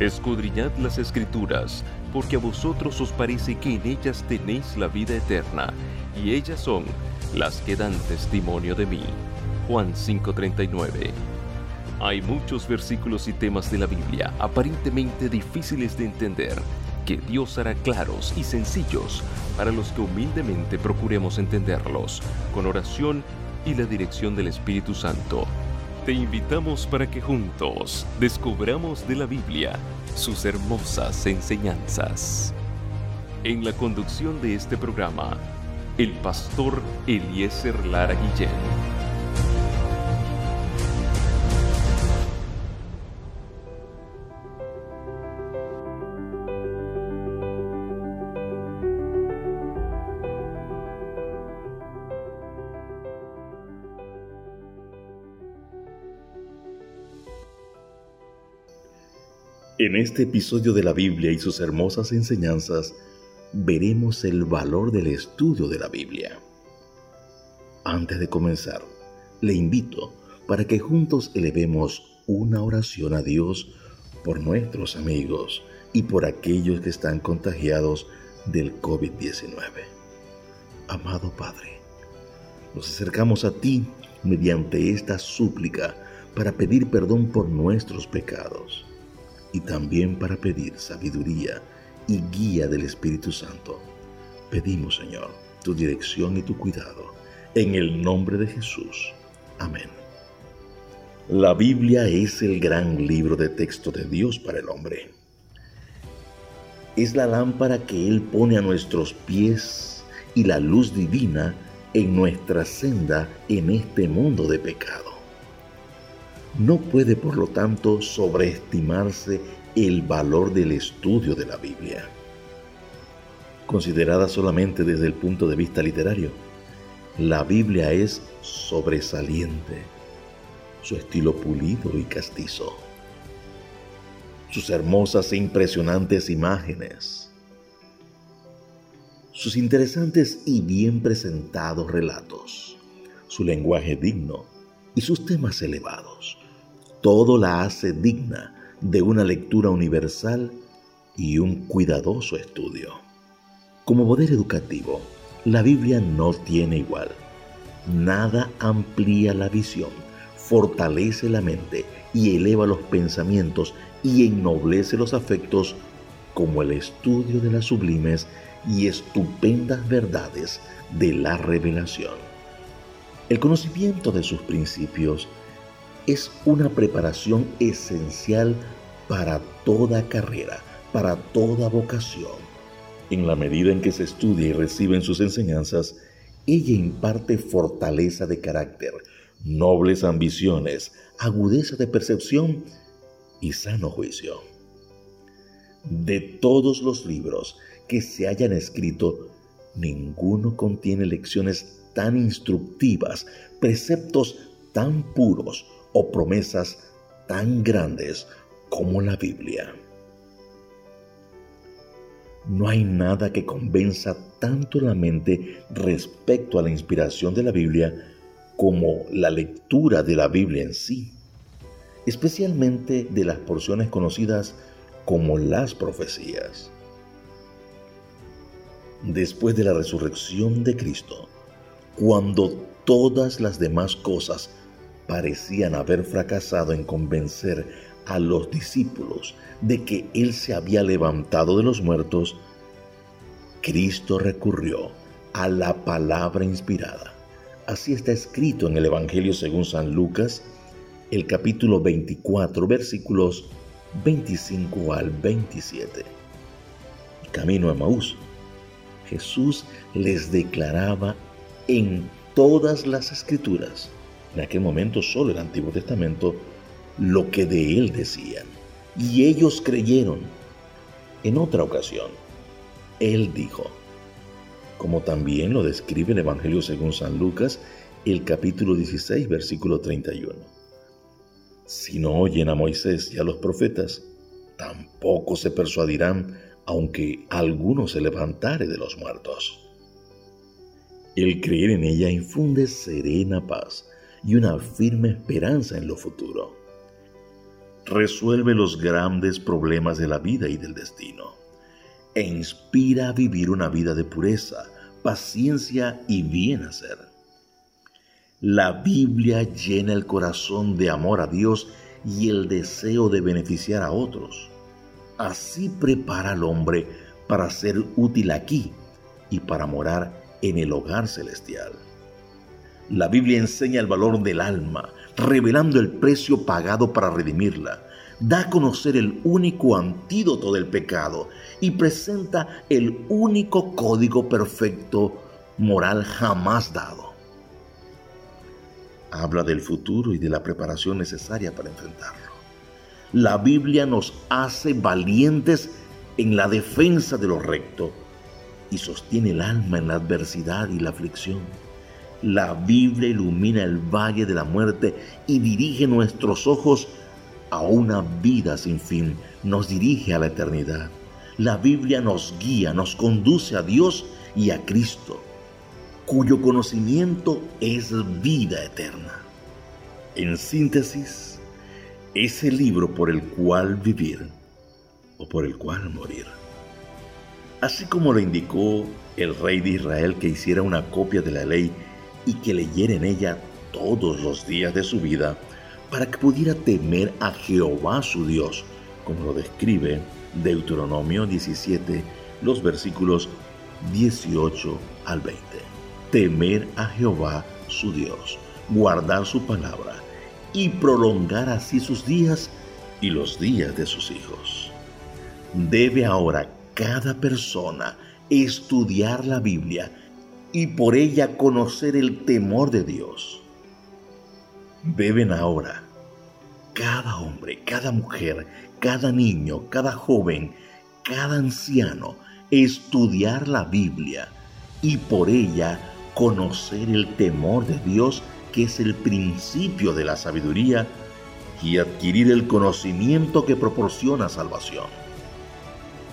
Escudriñad las escrituras, porque a vosotros os parece que en ellas tenéis la vida eterna, y ellas son las que dan testimonio de mí. Juan 5:39 Hay muchos versículos y temas de la Biblia aparentemente difíciles de entender, que Dios hará claros y sencillos para los que humildemente procuremos entenderlos, con oración y la dirección del Espíritu Santo. Te invitamos para que juntos descubramos de la Biblia sus hermosas enseñanzas. En la conducción de este programa, el pastor Eliezer Lara Guillén. En este episodio de la Biblia y sus hermosas enseñanzas, veremos el valor del estudio de la Biblia. Antes de comenzar, le invito para que juntos elevemos una oración a Dios por nuestros amigos y por aquellos que están contagiados del COVID-19. Amado Padre, nos acercamos a ti mediante esta súplica para pedir perdón por nuestros pecados y también para pedir sabiduría y guía del Espíritu Santo. Pedimos, Señor, tu dirección y tu cuidado. En el nombre de Jesús. Amén. La Biblia es el gran libro de texto de Dios para el hombre. Es la lámpara que Él pone a nuestros pies y la luz divina en nuestra senda en este mundo de pecado. No puede, por lo tanto, sobreestimarse el valor del estudio de la Biblia. Considerada solamente desde el punto de vista literario, la Biblia es sobresaliente, su estilo pulido y castizo, sus hermosas e impresionantes imágenes, sus interesantes y bien presentados relatos, su lenguaje digno y sus temas elevados todo la hace digna de una lectura universal y un cuidadoso estudio. Como poder educativo, la Biblia no tiene igual. Nada amplía la visión, fortalece la mente y eleva los pensamientos y ennoblece los afectos como el estudio de las sublimes y estupendas verdades de la revelación. El conocimiento de sus principios es una preparación esencial para toda carrera, para toda vocación. En la medida en que se estudia y reciben sus enseñanzas, ella imparte fortaleza de carácter, nobles ambiciones, agudeza de percepción y sano juicio. De todos los libros que se hayan escrito, ninguno contiene lecciones tan instructivas, preceptos tan puros, o promesas tan grandes como la Biblia. No hay nada que convenza tanto la mente respecto a la inspiración de la Biblia como la lectura de la Biblia en sí, especialmente de las porciones conocidas como las profecías. Después de la resurrección de Cristo, cuando todas las demás cosas parecían haber fracasado en convencer a los discípulos de que Él se había levantado de los muertos, Cristo recurrió a la palabra inspirada. Así está escrito en el Evangelio según San Lucas, el capítulo 24, versículos 25 al 27. Camino a Maús. Jesús les declaraba en todas las escrituras en aquel momento solo el Antiguo Testamento, lo que de él decían. Y ellos creyeron. En otra ocasión, él dijo, como también lo describe el Evangelio según San Lucas, el capítulo 16, versículo 31. Si no oyen a Moisés y a los profetas, tampoco se persuadirán, aunque alguno se levantare de los muertos. El creer en ella infunde serena paz y una firme esperanza en lo futuro. resuelve los grandes problemas de la vida y del destino, e inspira a vivir una vida de pureza, paciencia y bien hacer. La Biblia llena el corazón de amor a Dios y el deseo de beneficiar a otros. Así prepara al hombre para ser útil aquí y para morar en el hogar celestial. La Biblia enseña el valor del alma, revelando el precio pagado para redimirla. Da a conocer el único antídoto del pecado y presenta el único código perfecto moral jamás dado. Habla del futuro y de la preparación necesaria para enfrentarlo. La Biblia nos hace valientes en la defensa de lo recto y sostiene el alma en la adversidad y la aflicción. La Biblia ilumina el valle de la muerte y dirige nuestros ojos a una vida sin fin, nos dirige a la eternidad. La Biblia nos guía, nos conduce a Dios y a Cristo, cuyo conocimiento es vida eterna. En síntesis, es el libro por el cual vivir o por el cual morir. Así como lo indicó el rey de Israel que hiciera una copia de la ley y que leyera en ella todos los días de su vida para que pudiera temer a Jehová su Dios, como lo describe Deuteronomio 17, los versículos 18 al 20. Temer a Jehová su Dios, guardar su palabra y prolongar así sus días y los días de sus hijos. Debe ahora cada persona estudiar la Biblia y por ella conocer el temor de Dios. Deben ahora cada hombre, cada mujer, cada niño, cada joven, cada anciano estudiar la Biblia y por ella conocer el temor de Dios que es el principio de la sabiduría y adquirir el conocimiento que proporciona salvación.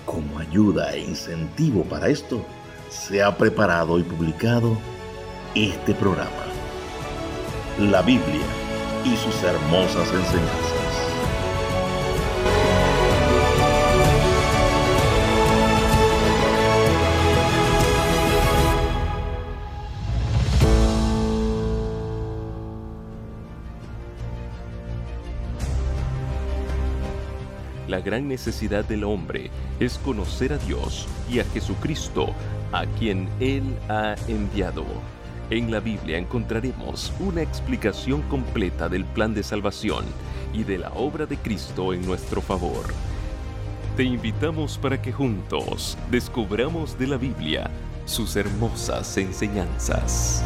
Como ayuda e incentivo para esto, se ha preparado y publicado este programa, la Biblia y sus hermosas enseñanzas. Gran necesidad del hombre es conocer a Dios y a Jesucristo, a quien Él ha enviado. En la Biblia encontraremos una explicación completa del plan de salvación y de la obra de Cristo en nuestro favor. Te invitamos para que juntos descubramos de la Biblia sus hermosas enseñanzas.